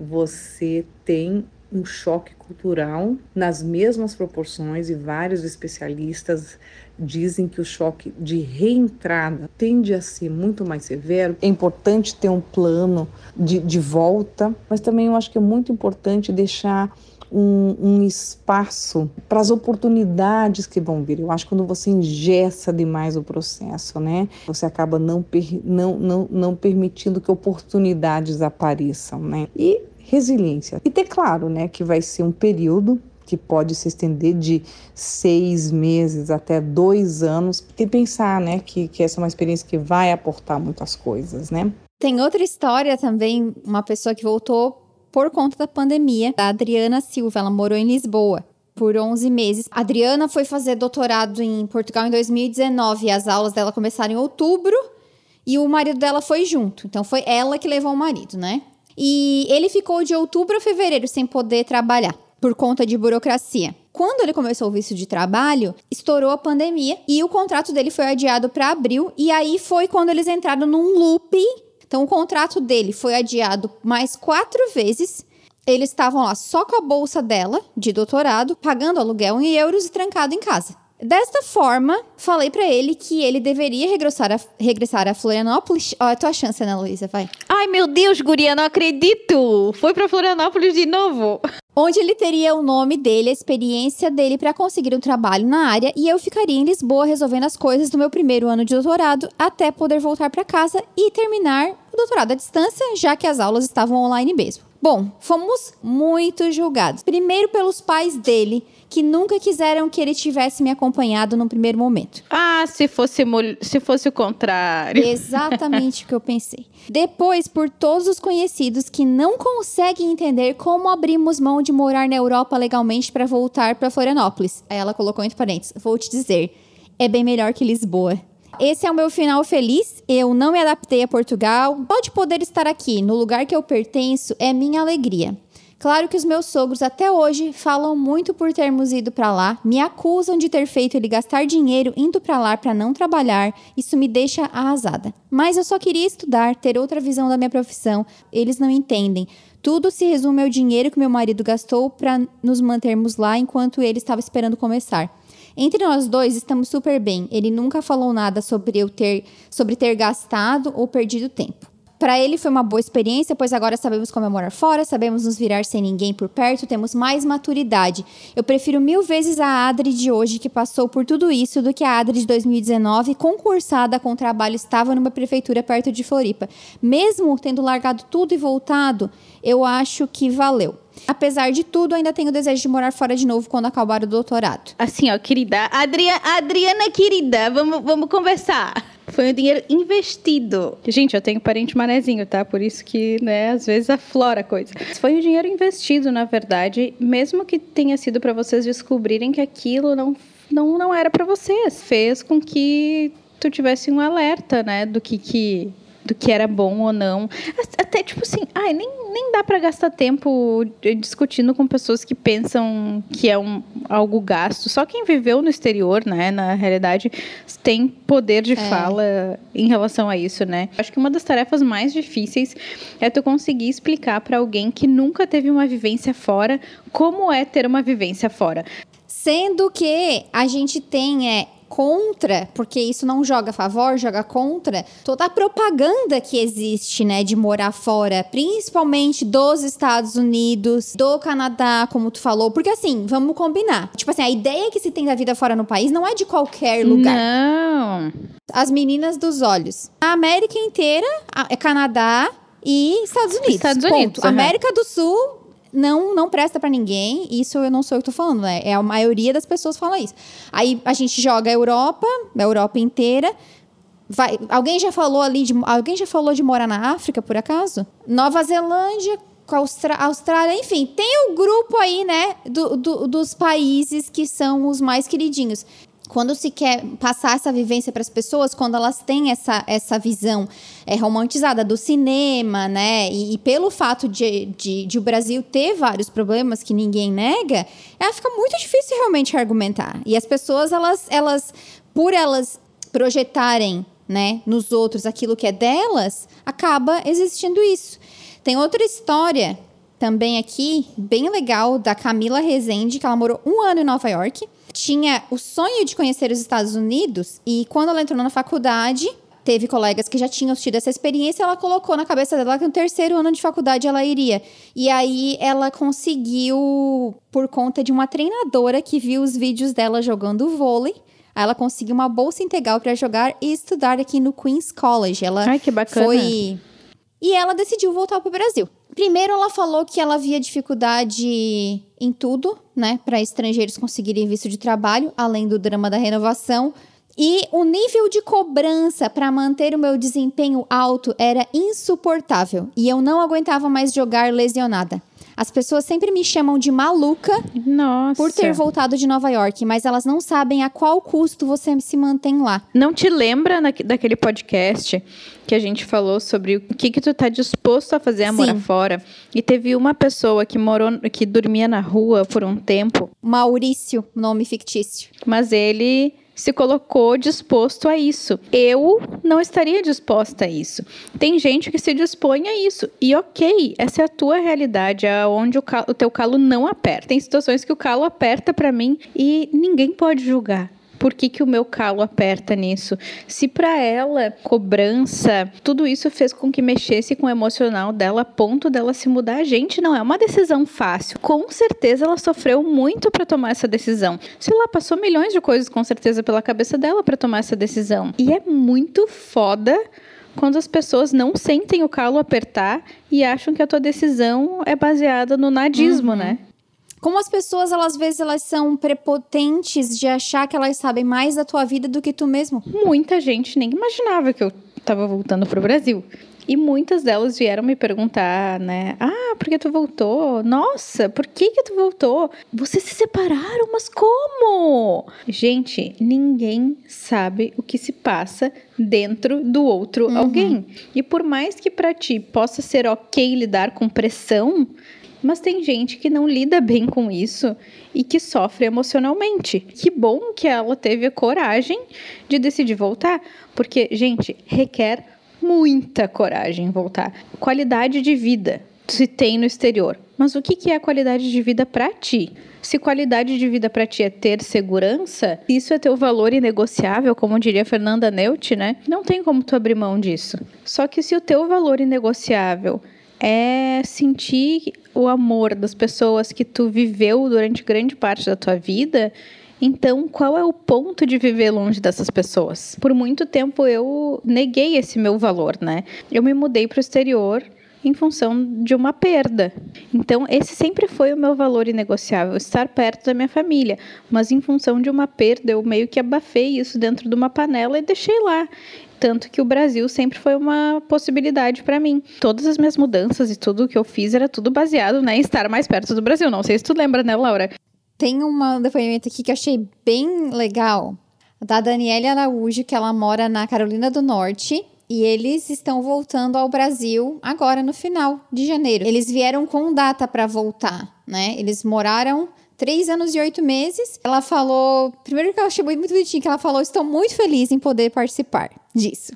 você tem um choque cultural nas mesmas proporções e vários especialistas dizem que o choque de reentrada tende a ser muito mais severo. É importante ter um plano de, de volta, mas também eu acho que é muito importante deixar um, um espaço para as oportunidades que vão vir. Eu acho que quando você engessa demais o processo, né, você acaba não, per, não, não, não permitindo que oportunidades apareçam, né? E resiliência. E ter claro, né, que vai ser um período que pode se estender de seis meses até dois anos, e pensar, né, que, que essa é uma experiência que vai aportar muitas coisas, né? Tem outra história também, uma pessoa que voltou por conta da pandemia, a Adriana Silva, ela morou em Lisboa por 11 meses. A Adriana foi fazer doutorado em Portugal em 2019 e as aulas dela começaram em outubro e o marido dela foi junto. Então foi ela que levou o marido, né? E ele ficou de outubro a fevereiro sem poder trabalhar por conta de burocracia. Quando ele começou o visto de trabalho, estourou a pandemia e o contrato dele foi adiado para abril. E aí foi quando eles entraram num loop. Então, o contrato dele foi adiado mais quatro vezes. Eles estavam lá só com a bolsa dela, de doutorado, pagando aluguel em euros e trancado em casa. Desta forma, falei para ele que ele deveria regressar a, regressar a Florianópolis. Ó, a tua chance, Ana Luísa, vai. Ai, meu Deus, guria, não acredito! Foi pra Florianópolis de novo. onde ele teria o nome dele, a experiência dele para conseguir um trabalho na área e eu ficaria em Lisboa resolvendo as coisas do meu primeiro ano de doutorado até poder voltar para casa e terminar o doutorado à distância, já que as aulas estavam online mesmo. Bom, fomos muito julgados. Primeiro pelos pais dele, que nunca quiseram que ele tivesse me acompanhado no primeiro momento. Ah, se fosse, se fosse o contrário. Exatamente o que eu pensei. Depois, por todos os conhecidos que não conseguem entender como abrimos mão de morar na Europa legalmente para voltar para Florianópolis. Aí ela colocou entre parênteses: Vou te dizer, é bem melhor que Lisboa. Esse é o meu final feliz. Eu não me adaptei a Portugal. Pode poder estar aqui, no lugar que eu pertenço, é minha alegria. Claro que os meus sogros até hoje falam muito por termos ido para lá, me acusam de ter feito ele gastar dinheiro indo para lá para não trabalhar. Isso me deixa arrasada. Mas eu só queria estudar, ter outra visão da minha profissão. Eles não entendem. Tudo se resume ao dinheiro que meu marido gastou para nos mantermos lá enquanto ele estava esperando começar. Entre nós dois estamos super bem. Ele nunca falou nada sobre eu ter sobre ter gastado ou perdido tempo. Para ele foi uma boa experiência, pois agora sabemos comemorar fora, sabemos nos virar sem ninguém por perto, temos mais maturidade. Eu prefiro mil vezes a Adri de hoje, que passou por tudo isso, do que a Adri de 2019, concursada com trabalho estável numa prefeitura perto de Floripa. Mesmo tendo largado tudo e voltado, eu acho que valeu. Apesar de tudo, ainda tenho desejo de morar fora de novo quando acabar o doutorado. Assim, ó, querida. Adria, Adriana, querida, vamos, vamos conversar. Foi um dinheiro investido. Gente, eu tenho parente manezinho, tá? Por isso que, né, às vezes aflora a coisa. Foi um dinheiro investido, na verdade, mesmo que tenha sido para vocês descobrirem que aquilo não não, não era para vocês. Fez com que tu tivesse um alerta, né, do que, que do que era bom ou não. Até tipo assim, ai, nem, nem dá para gastar tempo discutindo com pessoas que pensam que é um, algo gasto. Só quem viveu no exterior, né, na realidade, tem poder de é. fala em relação a isso, né? Acho que uma das tarefas mais difíceis é tu conseguir explicar para alguém que nunca teve uma vivência fora como é ter uma vivência fora. Sendo que a gente tem é, contra, porque isso não joga a favor, joga contra, toda a propaganda que existe, né, de morar fora, principalmente dos Estados Unidos, do Canadá, como tu falou, porque assim, vamos combinar. Tipo assim, a ideia que se tem da vida fora no país não é de qualquer lugar. Não. As meninas dos olhos. A América inteira é Canadá e Estados Unidos. Estados Unidos. Uhum. América do Sul não não presta para ninguém. Isso eu não sou eu que tô falando, né? É a maioria das pessoas fala isso. Aí a gente joga a Europa, a Europa inteira. Vai, alguém já falou ali de alguém já falou de morar na África por acaso? Nova Zelândia, Austrália, enfim, tem o grupo aí, né, do, do, dos países que são os mais queridinhos quando se quer passar essa vivência para as pessoas, quando elas têm essa, essa visão é, romantizada do cinema, né? E, e pelo fato de, de, de, o Brasil ter vários problemas que ninguém nega, ela fica muito difícil realmente argumentar. E as pessoas, elas, elas por elas projetarem né, nos outros aquilo que é delas, acaba existindo isso. Tem outra história também aqui, bem legal, da Camila Rezende, que ela morou um ano em Nova York tinha o sonho de conhecer os Estados Unidos e quando ela entrou na faculdade, teve colegas que já tinham tido essa experiência, ela colocou na cabeça dela que no terceiro ano de faculdade ela iria. E aí ela conseguiu, por conta de uma treinadora que viu os vídeos dela jogando vôlei, ela conseguiu uma bolsa integral para jogar e estudar aqui no Queen's College. Ela Ai, que bacana. foi e ela decidiu voltar para o Brasil. Primeiro, ela falou que ela via dificuldade em tudo, né, para estrangeiros conseguirem visto de trabalho, além do drama da renovação. E o nível de cobrança para manter o meu desempenho alto era insuportável e eu não aguentava mais jogar lesionada. As pessoas sempre me chamam de maluca Nossa. por ter voltado de Nova York, mas elas não sabem a qual custo você se mantém lá. Não te lembra daquele podcast que a gente falou sobre o que que tu tá disposto a fazer a morar fora? E teve uma pessoa que morou, que dormia na rua por um tempo. Maurício, nome fictício. Mas ele se colocou disposto a isso. Eu não estaria disposta a isso. Tem gente que se dispõe a isso. E ok, essa é a tua realidade, é onde o, calo, o teu calo não aperta. Tem situações que o calo aperta para mim e ninguém pode julgar por que, que o meu calo aperta nisso? Se para ela, cobrança, tudo isso fez com que mexesse com o emocional dela, a ponto dela se mudar, a gente não é uma decisão fácil. Com certeza ela sofreu muito para tomar essa decisão. Sei lá, passou milhões de coisas com certeza pela cabeça dela para tomar essa decisão. E é muito foda quando as pessoas não sentem o calo apertar e acham que a tua decisão é baseada no nadismo, uhum. né? Como as pessoas, elas, às vezes, elas são prepotentes de achar que elas sabem mais da tua vida do que tu mesmo. Muita gente nem imaginava que eu estava voltando para o Brasil. E muitas delas vieram me perguntar, né? Ah, por que tu voltou? Nossa, por que que tu voltou? Vocês se separaram, mas como? Gente, ninguém sabe o que se passa dentro do outro uhum. alguém. E por mais que para ti possa ser ok lidar com pressão, mas tem gente que não lida bem com isso e que sofre emocionalmente. Que bom que ela teve a coragem de decidir voltar, porque, gente, requer muita coragem voltar. Qualidade de vida se tem no exterior. Mas o que é qualidade de vida para ti? Se qualidade de vida para ti é ter segurança, isso é teu valor inegociável, como diria Fernanda Neut, né? Não tem como tu abrir mão disso. Só que se o teu valor inegociável é sentir o amor das pessoas que tu viveu durante grande parte da tua vida. Então, qual é o ponto de viver longe dessas pessoas? Por muito tempo eu neguei esse meu valor, né? Eu me mudei para o exterior em função de uma perda. Então, esse sempre foi o meu valor inegociável, estar perto da minha família. Mas em função de uma perda, eu meio que abafei isso dentro de uma panela e deixei lá. Tanto que o Brasil sempre foi uma possibilidade para mim. Todas as minhas mudanças e tudo que eu fiz era tudo baseado né, em estar mais perto do Brasil. Não sei se tu lembra, né, Laura? Tem um depoimento aqui que eu achei bem legal, da Daniela Araújo, que ela mora na Carolina do Norte. E eles estão voltando ao Brasil agora no final de janeiro. Eles vieram com data para voltar, né? Eles moraram três anos e oito meses. Ela falou. Primeiro que eu achei muito, bonitinho, que ela falou: estou muito feliz em poder participar disso.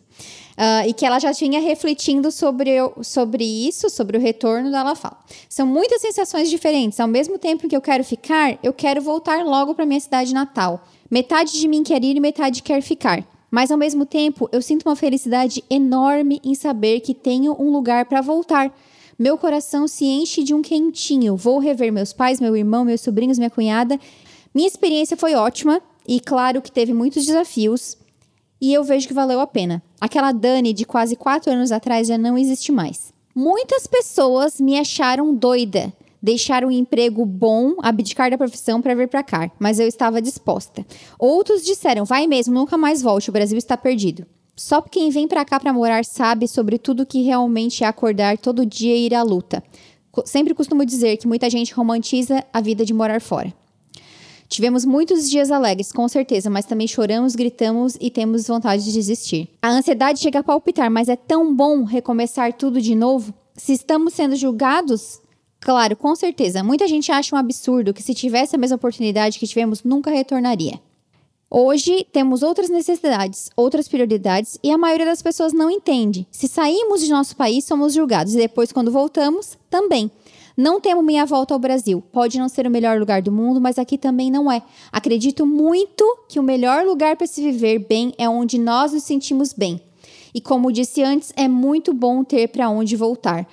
Uh, e que ela já tinha refletindo sobre, sobre isso, sobre o retorno dela fala. São muitas sensações diferentes. Ao mesmo tempo que eu quero ficar, eu quero voltar logo para minha cidade natal. Metade de mim quer ir e metade quer ficar. Mas ao mesmo tempo, eu sinto uma felicidade enorme em saber que tenho um lugar para voltar. Meu coração se enche de um quentinho. Vou rever meus pais, meu irmão, meus sobrinhos, minha cunhada. Minha experiência foi ótima e claro que teve muitos desafios e eu vejo que valeu a pena. Aquela Dani de quase quatro anos atrás já não existe mais. Muitas pessoas me acharam doida, deixar um emprego bom, abdicar da profissão para vir para cá, mas eu estava disposta. Outros disseram: vai mesmo, nunca mais volte, o Brasil está perdido. Só quem vem para cá para morar sabe sobre tudo que realmente é acordar todo dia e ir à luta. Sempre costumo dizer que muita gente romantiza a vida de morar fora. Tivemos muitos dias alegres, com certeza, mas também choramos, gritamos e temos vontade de desistir. A ansiedade chega a palpitar, mas é tão bom recomeçar tudo de novo. Se estamos sendo julgados, claro, com certeza, muita gente acha um absurdo que se tivesse a mesma oportunidade que tivemos, nunca retornaria. Hoje temos outras necessidades, outras prioridades e a maioria das pessoas não entende. Se saímos de nosso país, somos julgados e depois, quando voltamos, também. Não temo minha volta ao Brasil. Pode não ser o melhor lugar do mundo, mas aqui também não é. Acredito muito que o melhor lugar para se viver bem é onde nós nos sentimos bem. E como disse antes, é muito bom ter para onde voltar.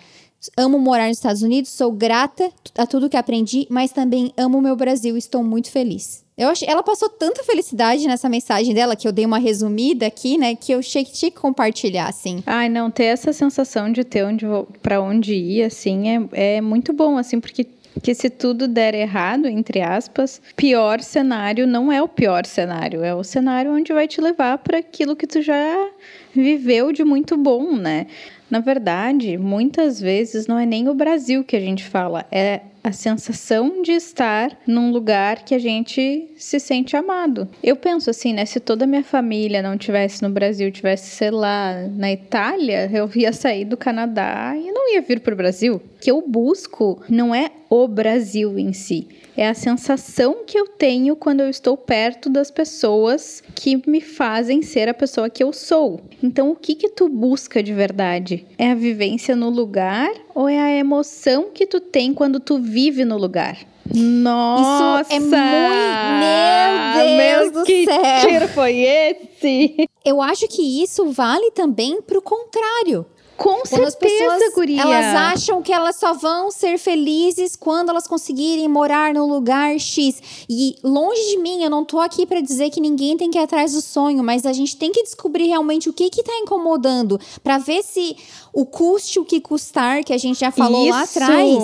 Amo morar nos Estados Unidos, sou grata a tudo que aprendi, mas também amo meu Brasil estou muito feliz. Eu achei, ela passou tanta felicidade nessa mensagem dela, que eu dei uma resumida aqui, né? Que eu achei que tinha que compartilhar, assim. Ai, não, ter essa sensação de ter onde, para onde ir, assim, é, é muito bom, assim, porque que se tudo der errado, entre aspas, pior cenário não é o pior cenário, é o cenário onde vai te levar para aquilo que tu já viveu de muito bom, né? Na verdade, muitas vezes não é nem o Brasil que a gente fala, é a sensação de estar num lugar que a gente se sente amado. Eu penso assim, né? Se toda a minha família não tivesse no Brasil, tivesse, sei lá, na Itália, eu ia sair do Canadá e não ia vir para o Brasil. O que eu busco não é o Brasil em si, é a sensação que eu tenho quando eu estou perto das pessoas que me fazem ser a pessoa que eu sou. Então, o que que tu busca de verdade? É a vivência no lugar ou é a emoção que tu tem quando tu vive no lugar? Nossa! Isso é muito. Meu Deus Meu, do que céu! tiro foi esse? Eu acho que isso vale também pro contrário. Com Quando certeza, pessoas guria. elas acham que elas só vão ser felizes quando elas conseguirem morar no lugar X. E longe de mim, eu não tô aqui para dizer que ninguém tem que ir atrás do sonho, mas a gente tem que descobrir realmente o que que tá incomodando para ver se o custe o que custar, que a gente já falou lá Isso. atrás,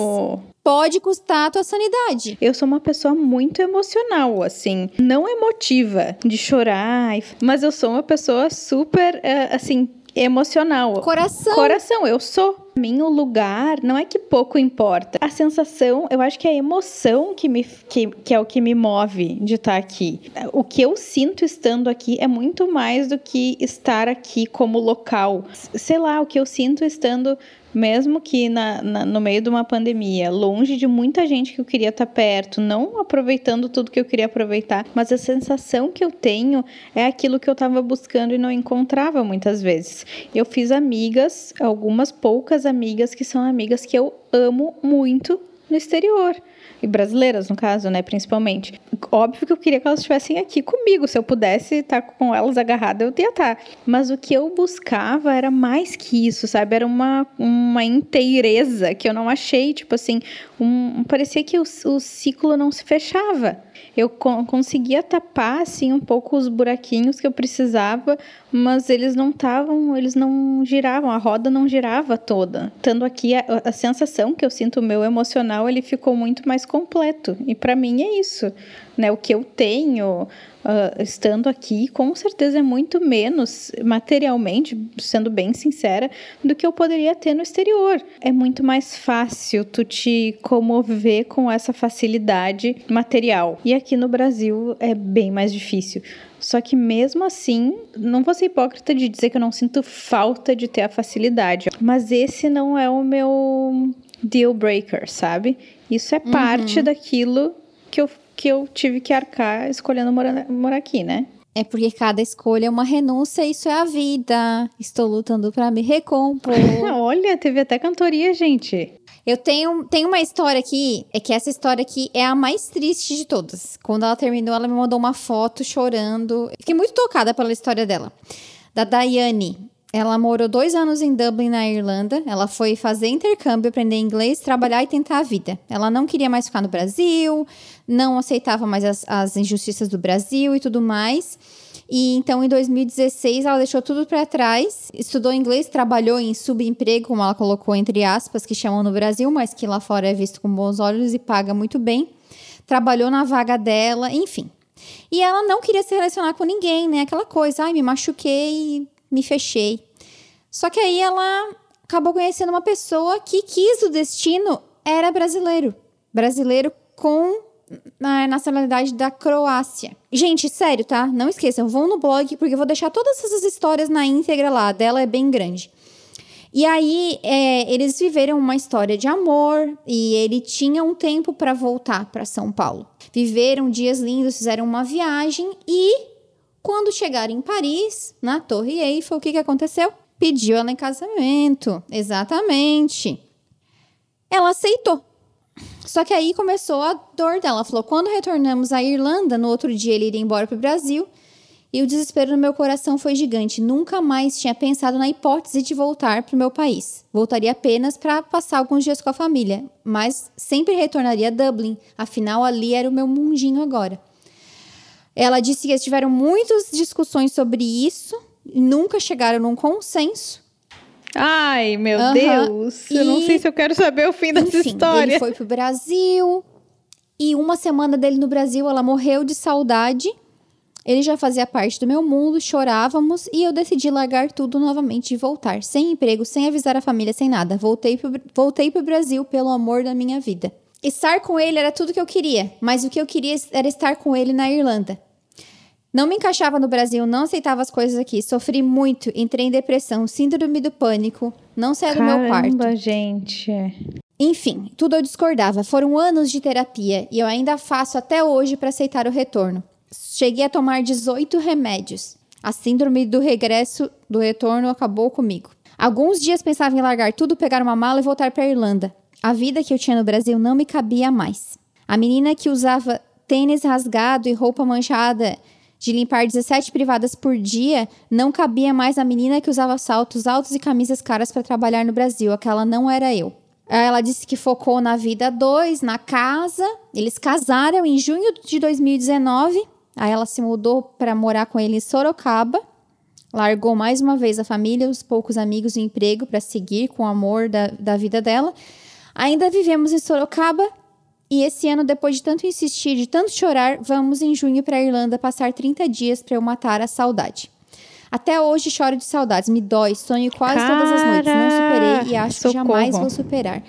pode custar a tua sanidade. Eu sou uma pessoa muito emocional, assim, não emotiva, de chorar, mas eu sou uma pessoa super, eh, assim, emocional. Coração. Coração, eu sou. Pra mim, o lugar não é que pouco importa. A sensação, eu acho que é a emoção que, me, que, que é o que me move de estar aqui. O que eu sinto estando aqui é muito mais do que estar aqui como local. Sei lá, o que eu sinto estando mesmo que na, na- no meio de uma pandemia, longe de muita gente que eu queria estar perto, não aproveitando tudo que eu queria aproveitar, mas a sensação que eu tenho é aquilo que eu estava buscando e não encontrava muitas vezes. Eu fiz amigas, algumas poucas amigas que são amigas que eu amo muito no exterior. E brasileiras, no caso, né, principalmente. Óbvio que eu queria que elas estivessem aqui comigo. Se eu pudesse estar com elas agarrada, eu ia estar. Mas o que eu buscava era mais que isso, sabe? Era uma, uma inteireza que eu não achei. Tipo assim, um, parecia que o, o ciclo não se fechava. Eu con- conseguia tapar, assim, um pouco os buraquinhos que eu precisava, mas eles não estavam, eles não giravam, a roda não girava toda. Estando aqui, a, a sensação que eu sinto meu emocional ele ficou muito mais completo. E para mim é isso, né? O que eu tenho uh, estando aqui, com certeza é muito menos materialmente, sendo bem sincera, do que eu poderia ter no exterior. É muito mais fácil tu te comover com essa facilidade material. E aqui no Brasil é bem mais difícil. Só que mesmo assim, não vou ser hipócrita de dizer que eu não sinto falta de ter a facilidade. Mas esse não é o meu deal breaker, sabe? Isso é parte uhum. daquilo que eu, que eu tive que arcar escolhendo morar, morar aqui, né? É porque cada escolha é uma renúncia, isso é a vida. Estou lutando para me recompor. Olha, teve até cantoria, gente. Eu tenho, tenho uma história aqui, é que essa história aqui é a mais triste de todas. Quando ela terminou, ela me mandou uma foto chorando. Fiquei muito tocada pela história dela. Da Daiane. Ela morou dois anos em Dublin, na Irlanda. Ela foi fazer intercâmbio, aprender inglês, trabalhar e tentar a vida. Ela não queria mais ficar no Brasil, não aceitava mais as, as injustiças do Brasil e tudo mais. E então, em 2016, ela deixou tudo para trás, estudou inglês, trabalhou em subemprego, como ela colocou entre aspas, que chamam no Brasil, mas que lá fora é visto com bons olhos e paga muito bem. Trabalhou na vaga dela, enfim. E ela não queria se relacionar com ninguém, né? Aquela coisa, ai, me machuquei, me fechei. Só que aí ela acabou conhecendo uma pessoa que quis o destino, era brasileiro. Brasileiro com na nacionalidade da Croácia. Gente, sério, tá? Não esqueçam, vão no blog, porque eu vou deixar todas essas histórias na íntegra lá. Dela é bem grande. E aí, é, eles viveram uma história de amor e ele tinha um tempo para voltar para São Paulo. Viveram dias lindos, fizeram uma viagem e, quando chegaram em Paris, na Torre Eiffel, o que, que aconteceu? Pediu ela em casamento. Exatamente. Ela aceitou. Só que aí começou a dor dela. Ela falou: quando retornamos à Irlanda, no outro dia ele iria embora para o Brasil. E o desespero no meu coração foi gigante. Nunca mais tinha pensado na hipótese de voltar para o meu país. Voltaria apenas para passar alguns dias com a família, mas sempre retornaria a Dublin. Afinal, ali era o meu mundinho agora. Ela disse que eles tiveram muitas discussões sobre isso, nunca chegaram num consenso. Ai, meu uhum. Deus. Eu não sei se eu quero saber o fim dessa enfim, história. Ele foi pro Brasil. E uma semana dele no Brasil, ela morreu de saudade. Ele já fazia parte do meu mundo, chorávamos e eu decidi largar tudo novamente e voltar. Sem emprego, sem avisar a família, sem nada. Voltei pro, voltei pro Brasil pelo amor da minha vida. Estar com ele era tudo que eu queria, mas o que eu queria era estar com ele na Irlanda. Não me encaixava no Brasil, não aceitava as coisas aqui. Sofri muito, entrei em depressão, síndrome do pânico, não saía do meu quarto. Caramba, gente. Enfim, tudo eu discordava. Foram anos de terapia e eu ainda faço até hoje para aceitar o retorno. Cheguei a tomar 18 remédios. A síndrome do regresso do retorno acabou comigo. Alguns dias pensava em largar tudo, pegar uma mala e voltar para a Irlanda. A vida que eu tinha no Brasil não me cabia mais. A menina que usava tênis rasgado e roupa manchada de limpar 17 privadas por dia, não cabia mais a menina que usava saltos altos e camisas caras para trabalhar no Brasil. Aquela não era eu. Ela disse que focou na vida dois, na casa. Eles casaram em junho de 2019. Aí ela se mudou para morar com ele em Sorocaba. Largou mais uma vez a família, os poucos amigos e o emprego para seguir com o amor da, da vida dela. Ainda vivemos em Sorocaba e esse ano, depois de tanto insistir, de tanto chorar, vamos em junho para a Irlanda passar 30 dias para eu matar a saudade. Até hoje choro de saudades, me dói, sonho quase Cara, todas as noites. Não superei e acho socorro. que jamais vou superar.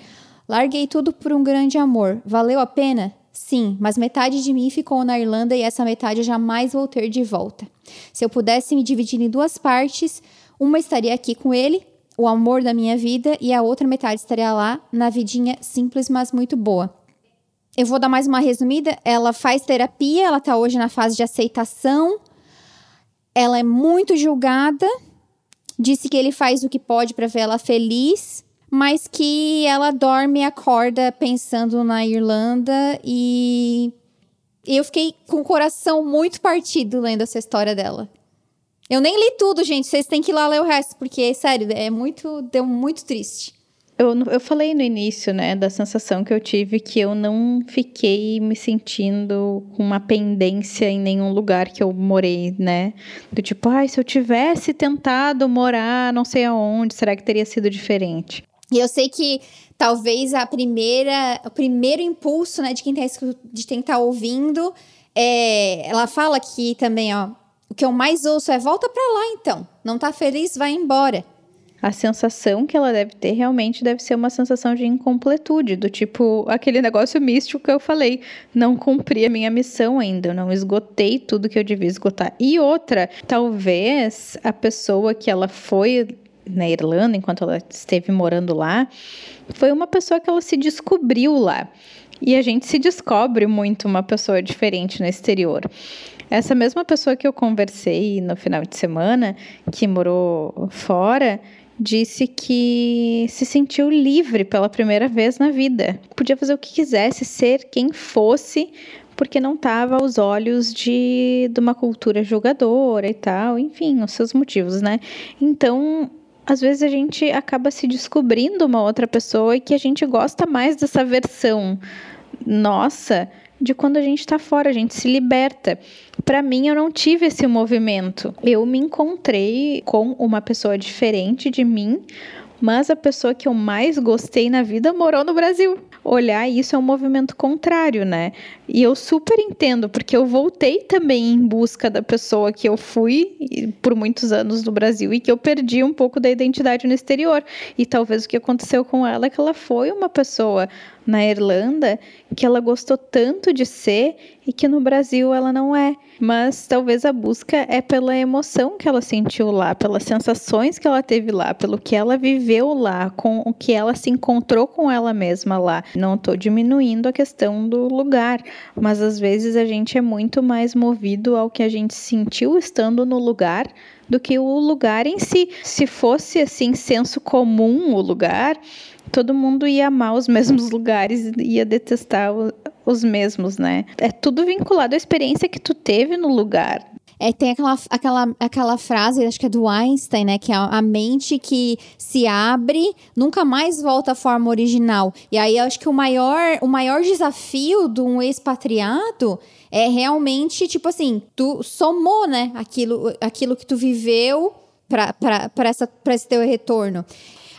Larguei tudo por um grande amor. Valeu a pena? Sim, mas metade de mim ficou na Irlanda e essa metade eu jamais vou ter de volta. Se eu pudesse me dividir em duas partes, uma estaria aqui com ele, o amor da minha vida, e a outra metade estaria lá, na vidinha simples, mas muito boa. Eu vou dar mais uma resumida. Ela faz terapia, ela tá hoje na fase de aceitação. Ela é muito julgada. Disse que ele faz o que pode para ver ela feliz, mas que ela dorme e acorda pensando na Irlanda e eu fiquei com o coração muito partido lendo essa história dela. Eu nem li tudo, gente. Vocês têm que ir lá ler o resto, porque, sério, é muito. Deu muito triste. Eu, eu falei no início, né, da sensação que eu tive que eu não fiquei me sentindo com uma pendência em nenhum lugar que eu morei, né? Do tipo, ai, se eu tivesse tentado morar não sei aonde, será que teria sido diferente? E eu sei que talvez a primeira, o primeiro impulso, né, de quem tá, de quem tá ouvindo, é, ela fala aqui também, ó, o que eu mais ouço é volta para lá então, não tá feliz, vai embora a sensação que ela deve ter realmente deve ser uma sensação de incompletude, do tipo aquele negócio místico que eu falei, não cumpri a minha missão ainda, não esgotei tudo que eu devia esgotar. E outra, talvez a pessoa que ela foi na Irlanda, enquanto ela esteve morando lá, foi uma pessoa que ela se descobriu lá. E a gente se descobre muito uma pessoa diferente no exterior. Essa mesma pessoa que eu conversei no final de semana, que morou fora, disse que se sentiu livre pela primeira vez na vida. Podia fazer o que quisesse, ser quem fosse, porque não estava aos olhos de, de uma cultura julgadora e tal, enfim, os seus motivos, né? Então, às vezes a gente acaba se descobrindo uma outra pessoa e que a gente gosta mais dessa versão nossa de quando a gente está fora, a gente se liberta. Para mim, eu não tive esse movimento. Eu me encontrei com uma pessoa diferente de mim, mas a pessoa que eu mais gostei na vida morou no Brasil olhar isso é um movimento contrário, né? E eu super entendo, porque eu voltei também em busca da pessoa que eu fui por muitos anos no Brasil e que eu perdi um pouco da identidade no exterior. E talvez o que aconteceu com ela é que ela foi uma pessoa na Irlanda que ela gostou tanto de ser e que no Brasil ela não é. Mas talvez a busca é pela emoção que ela sentiu lá, pelas sensações que ela teve lá, pelo que ela viveu lá, com o que ela se encontrou com ela mesma lá. Não estou diminuindo a questão do lugar, mas às vezes a gente é muito mais movido ao que a gente sentiu estando no lugar do que o lugar em si. Se fosse assim senso comum o lugar, todo mundo ia amar os mesmos lugares e ia detestar os mesmos, né? É tudo vinculado à experiência que tu teve no lugar. É, tem aquela, aquela, aquela frase, acho que é do Einstein, né? Que é a mente que se abre nunca mais volta à forma original. E aí eu acho que o maior, o maior desafio de um expatriado é realmente, tipo assim, tu somou, né? Aquilo, aquilo que tu viveu para esse teu retorno.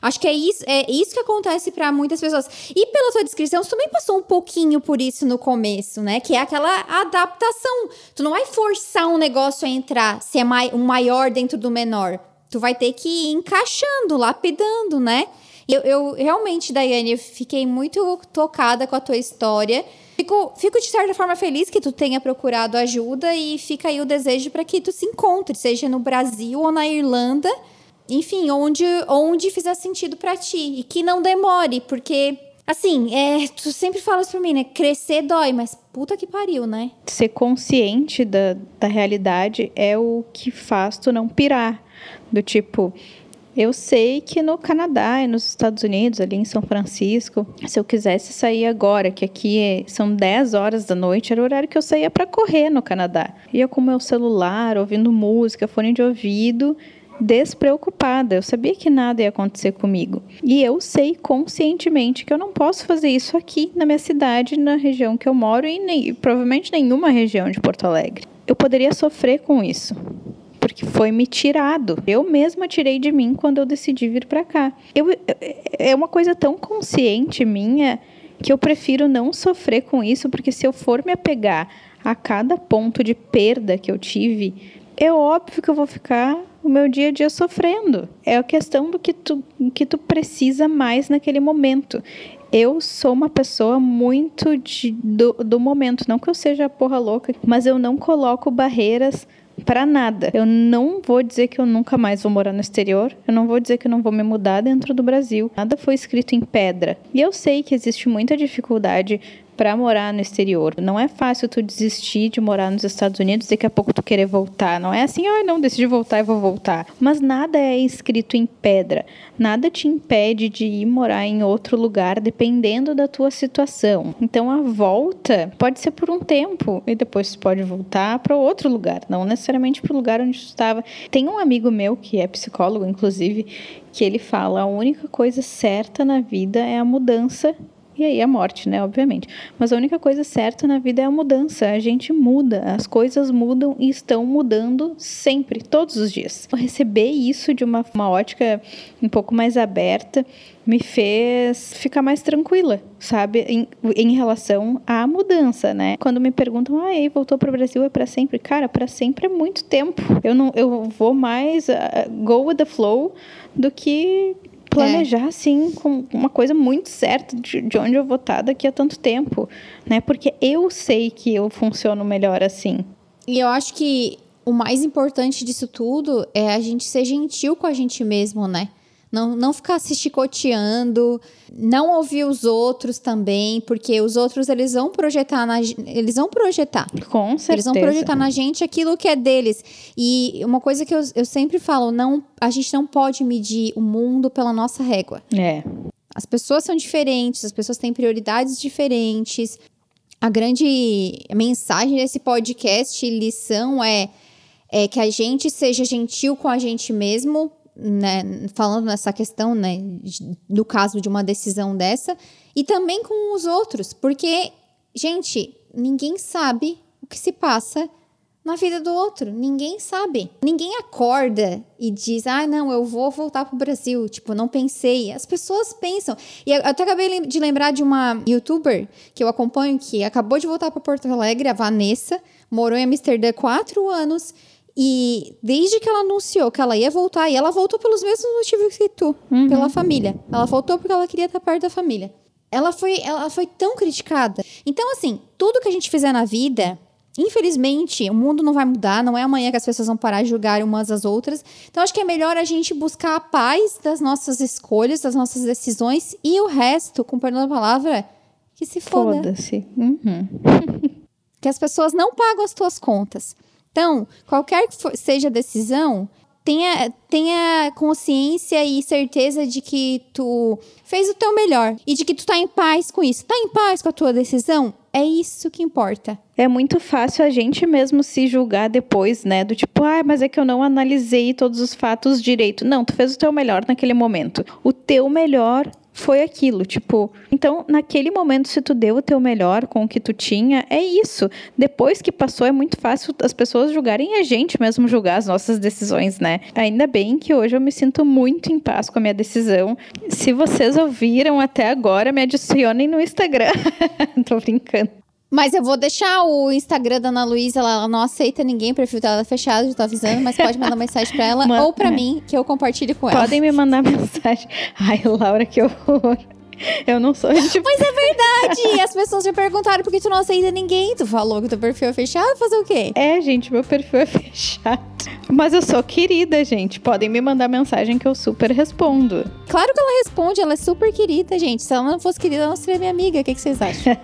Acho que é isso, é isso que acontece para muitas pessoas. E pela sua descrição, você também passou um pouquinho por isso no começo, né? Que é aquela adaptação. Tu não vai forçar um negócio a entrar, se é mai, um maior dentro do menor. Tu vai ter que ir encaixando, lapidando, né? Eu, eu realmente, Daiane, eu fiquei muito tocada com a tua história. Fico, fico de certa forma feliz que tu tenha procurado ajuda e fica aí o desejo para que tu se encontre, seja no Brasil ou na Irlanda enfim, onde, onde fizer sentido para ti. E que não demore, porque Assim, é, tu sempre falas pra mim, né? Crescer dói, mas puta que pariu, né? Ser consciente da, da realidade é o que faz tu não pirar. Do tipo, eu sei que no Canadá e nos Estados Unidos, ali em São Francisco, se eu quisesse sair agora, que aqui é, são 10 horas da noite, era o horário que eu saía para correr no Canadá. Ia com meu celular, ouvindo música, fone de ouvido despreocupada. Eu sabia que nada ia acontecer comigo. E eu sei conscientemente que eu não posso fazer isso aqui na minha cidade, na região que eu moro e nem, provavelmente nenhuma região de Porto Alegre. Eu poderia sofrer com isso. Porque foi me tirado. Eu mesma tirei de mim quando eu decidi vir para cá. Eu, é uma coisa tão consciente minha que eu prefiro não sofrer com isso, porque se eu for me apegar a cada ponto de perda que eu tive, é óbvio que eu vou ficar o meu dia a dia sofrendo. É a questão do que tu, que tu precisa mais naquele momento. Eu sou uma pessoa muito de, do, do momento. Não que eu seja porra louca, mas eu não coloco barreiras para nada. Eu não vou dizer que eu nunca mais vou morar no exterior. Eu não vou dizer que eu não vou me mudar dentro do Brasil. Nada foi escrito em pedra. E eu sei que existe muita dificuldade para morar no exterior. Não é fácil tu desistir de morar nos Estados Unidos e daqui a pouco tu querer voltar. Não é assim, ah, não, decidi voltar e vou voltar. Mas nada é escrito em pedra. Nada te impede de ir morar em outro lugar dependendo da tua situação. Então a volta pode ser por um tempo e depois tu pode voltar para outro lugar, não necessariamente para o lugar onde tu estava. Tem um amigo meu que é psicólogo, inclusive, que ele fala: a única coisa certa na vida é a mudança e aí a morte, né, obviamente. Mas a única coisa certa na vida é a mudança. A gente muda, as coisas mudam e estão mudando sempre, todos os dias. Receber isso de uma, uma ótica um pouco mais aberta me fez ficar mais tranquila, sabe, em, em relação à mudança, né? Quando me perguntam, ah, aí voltou para o Brasil é para sempre, cara, para sempre é muito tempo. Eu não, eu vou mais uh, go with the flow do que planejar, é. assim, com uma coisa muito certa de, de onde eu vou estar daqui a tanto tempo, né? Porque eu sei que eu funciono melhor assim. E eu acho que o mais importante disso tudo é a gente ser gentil com a gente mesmo, né? Não, não ficar se chicoteando, não ouvir os outros também, porque os outros eles vão projetar na eles vão projetar. Com certeza. Eles vão projetar na gente aquilo que é deles. E uma coisa que eu, eu sempre falo, não, a gente não pode medir o mundo pela nossa régua. É. As pessoas são diferentes, as pessoas têm prioridades diferentes. A grande mensagem desse podcast, lição, é, é que a gente seja gentil com a gente mesmo, né, falando nessa questão, né, do caso de uma decisão dessa, e também com os outros, porque, gente, ninguém sabe o que se passa na vida do outro, ninguém sabe. Ninguém acorda e diz: "Ah, não, eu vou voltar pro Brasil", tipo, não pensei. As pessoas pensam. E eu até acabei de lembrar de uma youtuber que eu acompanho que acabou de voltar para Porto Alegre, a Vanessa, morou em Amsterdã quatro anos e desde que ela anunciou que ela ia voltar, e ela voltou pelos mesmos motivos que tu, uhum. pela família. Ela voltou porque ela queria estar perto da família. Ela foi, ela foi tão criticada. Então, assim, tudo que a gente fizer na vida, infelizmente, o mundo não vai mudar, não é amanhã que as pessoas vão parar de julgar umas às outras. Então, acho que é melhor a gente buscar a paz das nossas escolhas, das nossas decisões, e o resto, com perdão da palavra, que se foda. Foda-se. Uhum. que as pessoas não pagam as tuas contas. Então, qualquer que for, seja a decisão, tenha, tenha consciência e certeza de que tu fez o teu melhor e de que tu tá em paz com isso. Tá em paz com a tua decisão? É isso que importa. É muito fácil a gente mesmo se julgar depois, né? Do tipo, ah, mas é que eu não analisei todos os fatos direito. Não, tu fez o teu melhor naquele momento. O teu melhor foi aquilo, tipo, então naquele momento se tu deu o teu melhor com o que tu tinha, é isso. Depois que passou é muito fácil as pessoas julgarem a gente mesmo julgar as nossas decisões, né? Ainda bem que hoje eu me sinto muito em paz com a minha decisão. Se vocês ouviram até agora, me adicionem no Instagram. Tô brincando. Mas eu vou deixar o Instagram da Ana Luísa, ela não aceita ninguém, o perfil dela é fechado, já tô avisando, mas pode mandar mensagem pra ela ou pra mim, que eu compartilhe com ela. Podem me mandar mensagem. Ai, Laura, que horror. Eu não sou tipo... Mas é verdade! As pessoas já perguntaram por que tu não aceita ninguém. Tu falou que teu perfil é fechado, fazer o quê? É, gente, meu perfil é fechado. Mas eu sou querida, gente. Podem me mandar mensagem que eu super respondo. Claro que ela responde, ela é super querida, gente. Se ela não fosse querida, ela não seria minha amiga. O que, que vocês acham?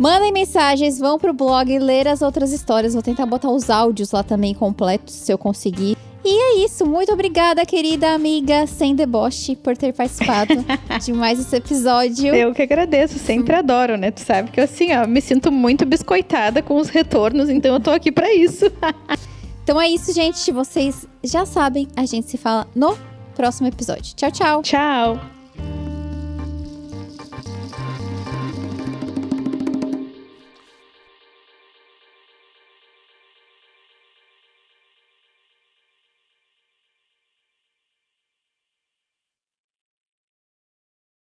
Mandem mensagens, vão pro blog ler as outras histórias. Vou tentar botar os áudios lá também completos, se eu conseguir. E é isso. Muito obrigada, querida amiga sem deboche, por ter participado de mais esse episódio. Eu que agradeço, sempre adoro, né? Tu sabe que eu, assim, ó, me sinto muito biscoitada com os retornos, então eu tô aqui para isso. então é isso, gente. Vocês já sabem, a gente se fala no próximo episódio. Tchau, tchau. Tchau.